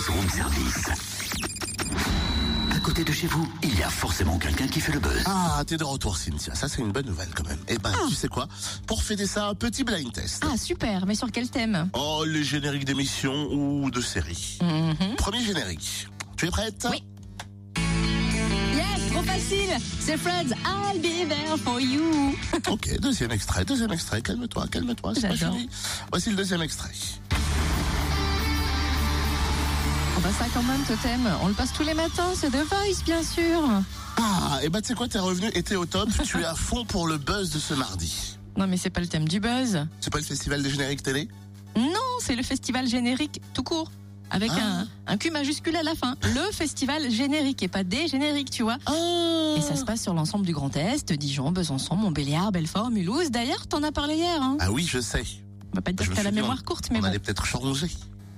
buzz room service. À côté de chez vous, il y a forcément quelqu'un qui fait le buzz. Ah, t'es de retour, Cynthia. Ça, c'est une bonne nouvelle quand même. Eh ben, tu sais quoi? Pour fêter ça, un petit blind test. Ah super, mais sur quel thème? Oh, les génériques d'émissions ou de séries. Mhm. Premier générique. Tu es prête? Oui. Yes, trop facile C'est Friends, I'll be there for you Ok, deuxième extrait, deuxième extrait. Calme-toi, calme-toi, c'est pas J'adore. fini. Voici le deuxième extrait. Oh bah ça quand même, Totem, on le passe tous les matins, c'est The Voice bien sûr Ah, et bah tu sais quoi, t'es revenu et t'es au top. tu es à fond pour le buzz de ce mardi. Non mais c'est pas le thème du buzz. C'est pas le festival des génériques télé? Non, c'est le festival générique tout court. Avec Ah. un, un Q majuscule à la fin. Le festival générique et pas des génériques, tu vois. Ah Et ça se passe sur l'ensemble du Grand Est, Dijon, Besançon, Montbéliard, Belfort, Mulhouse. D'ailleurs, t'en as parlé hier, hein. Ah oui, je sais. On va pas te dire Je que t'as la dit, mémoire courte, mais On bon. allait peut-être changer.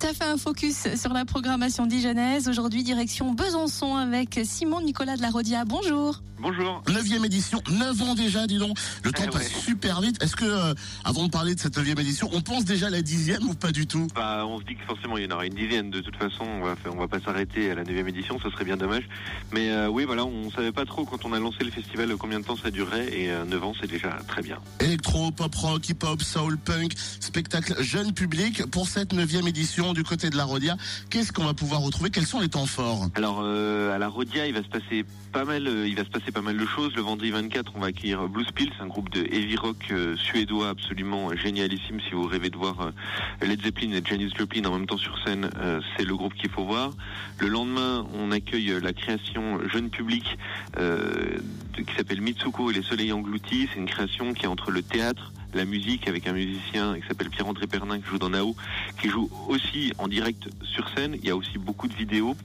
T'as fait un focus sur la programmation dijonnaise. Aujourd'hui, direction Besançon avec Simon Nicolas de la Rodia. Bonjour. Bonjour. Neuvième édition, 9 ans déjà, dis donc. Le temps Eh passe ouais. super vite. Est-ce que, euh, avant de parler de cette neuvième édition, on pense déjà à la dixième ou pas du tout? Bah, on se dit que forcément il y en aura une dizaine. De toute façon, on va, faire- on va pas s'arrêter à la 9 édition, ce serait bien dommage. Mais euh, oui, voilà, on savait pas trop quand on a lancé le festival combien de temps ça durerait et euh, 9 ans c'est déjà très bien. Électro, pop rock, hip hop, soul, punk, spectacle jeune public pour cette neuvième édition du côté de la Rodia. Qu'est-ce qu'on va pouvoir retrouver? Quels sont les temps forts? Alors euh, à la Rodia, il va se passer pas mal, euh, il va se passer pas mal de choses. Le vendredi 24, on va accueillir Blues Pills, un groupe de heavy rock euh, suédois absolument génialissime. Si vous rêvez de voir Led Zeppelin et Janis Joplin en même temps sur scène, c'est le groupe qu'il faut voir. Le lendemain, on accueille la création jeune public qui s'appelle Mitsuko et les Soleils Engloutis. C'est une création qui est entre le théâtre la musique avec un musicien qui s'appelle Pierre-André Pernin qui joue dans Nao, qui joue aussi en direct sur scène. Il y a aussi beaucoup de vidéos.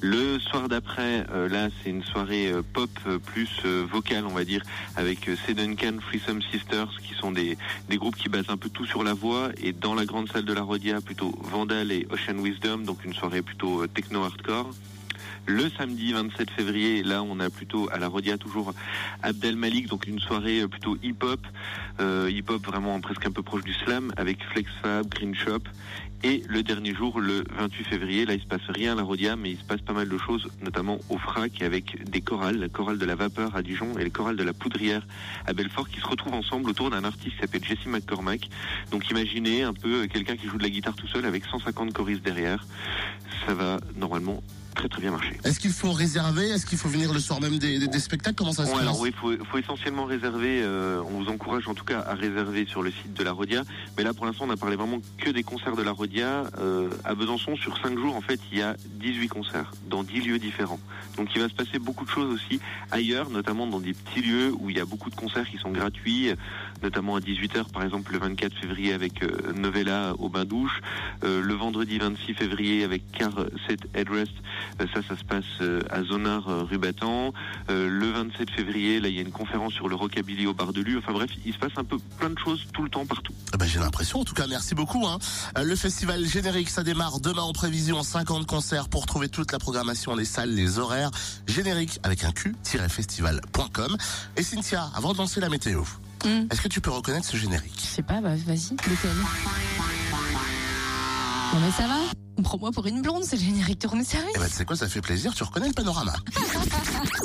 Le soir d'après, euh, là, c'est une soirée euh, pop euh, plus vocale, on va dire, avec C. Duncan, Threesome Sisters, qui sont des, des groupes qui basent un peu tout sur la voix. Et dans la grande salle de la Rodia, plutôt Vandal et Ocean Wisdom, donc une soirée plutôt techno-hardcore. Le samedi 27 février, là, on a plutôt à la Rodia toujours Abdel Malik, donc une soirée euh, plutôt hip-hop, euh, hip-hop vraiment presque un peu proche du slam, avec Flex Fab, Green Shop. Et le dernier jour, le 28 février, là il se passe rien à la Rodia, mais il se passe pas mal de choses, notamment au FRAC avec des chorales, la chorale de la vapeur à Dijon et les chorales de la poudrière à Belfort qui se retrouvent ensemble autour d'un artiste qui s'appelle Jesse McCormack. Donc imaginez un peu euh, quelqu'un qui joue de la guitare tout seul avec 150 choristes derrière. Ça va normalement très très bien marcher. Est-ce qu'il faut réserver? Est-ce qu'il faut venir le soir même des, des- des spectacles? Comment ça se passe? alors oui, faut, faut essentiellement réserver. euh, on vous encourage en tout cas à réserver sur le site de la Rodia. Mais là, pour l'instant, on a parlé vraiment que des concerts de la Rodia. Euh, à Besançon, sur 5 jours, en fait, il y a 18 concerts dans 10 lieux différents. Donc, il va se passer beaucoup de choses aussi ailleurs, notamment dans des petits lieux où il y a beaucoup de concerts qui sont gratuits, notamment à 18h, par exemple, le 24 février avec euh, Novella au bain-douche. Euh, le vendredi 26 février avec Car Set Headrest. Euh, ça, ça se passe euh, à Zonard, euh, rue Battant. Le 27 février, là, il y a une conférence sur le rockabilly au bar de Lu. Enfin bref, il se passe un peu plein de choses tout le temps partout. Eh ben, J'ai l'impression, en tout cas, merci beaucoup. Hein. Le festival générique, ça démarre demain en prévision, 50 concerts pour trouver toute la programmation, les salles, les horaires. Générique avec un Q-festival.com. Et Cynthia, avant de lancer la météo, Hmm. est-ce que tu peux reconnaître ce générique? Je sais pas, bah, vas-y, lequel Non mais ça va? Prends-moi pour une blonde, c'est le générique de room service. Eh ben, tu sais quoi, ça fait plaisir, tu reconnais le panorama.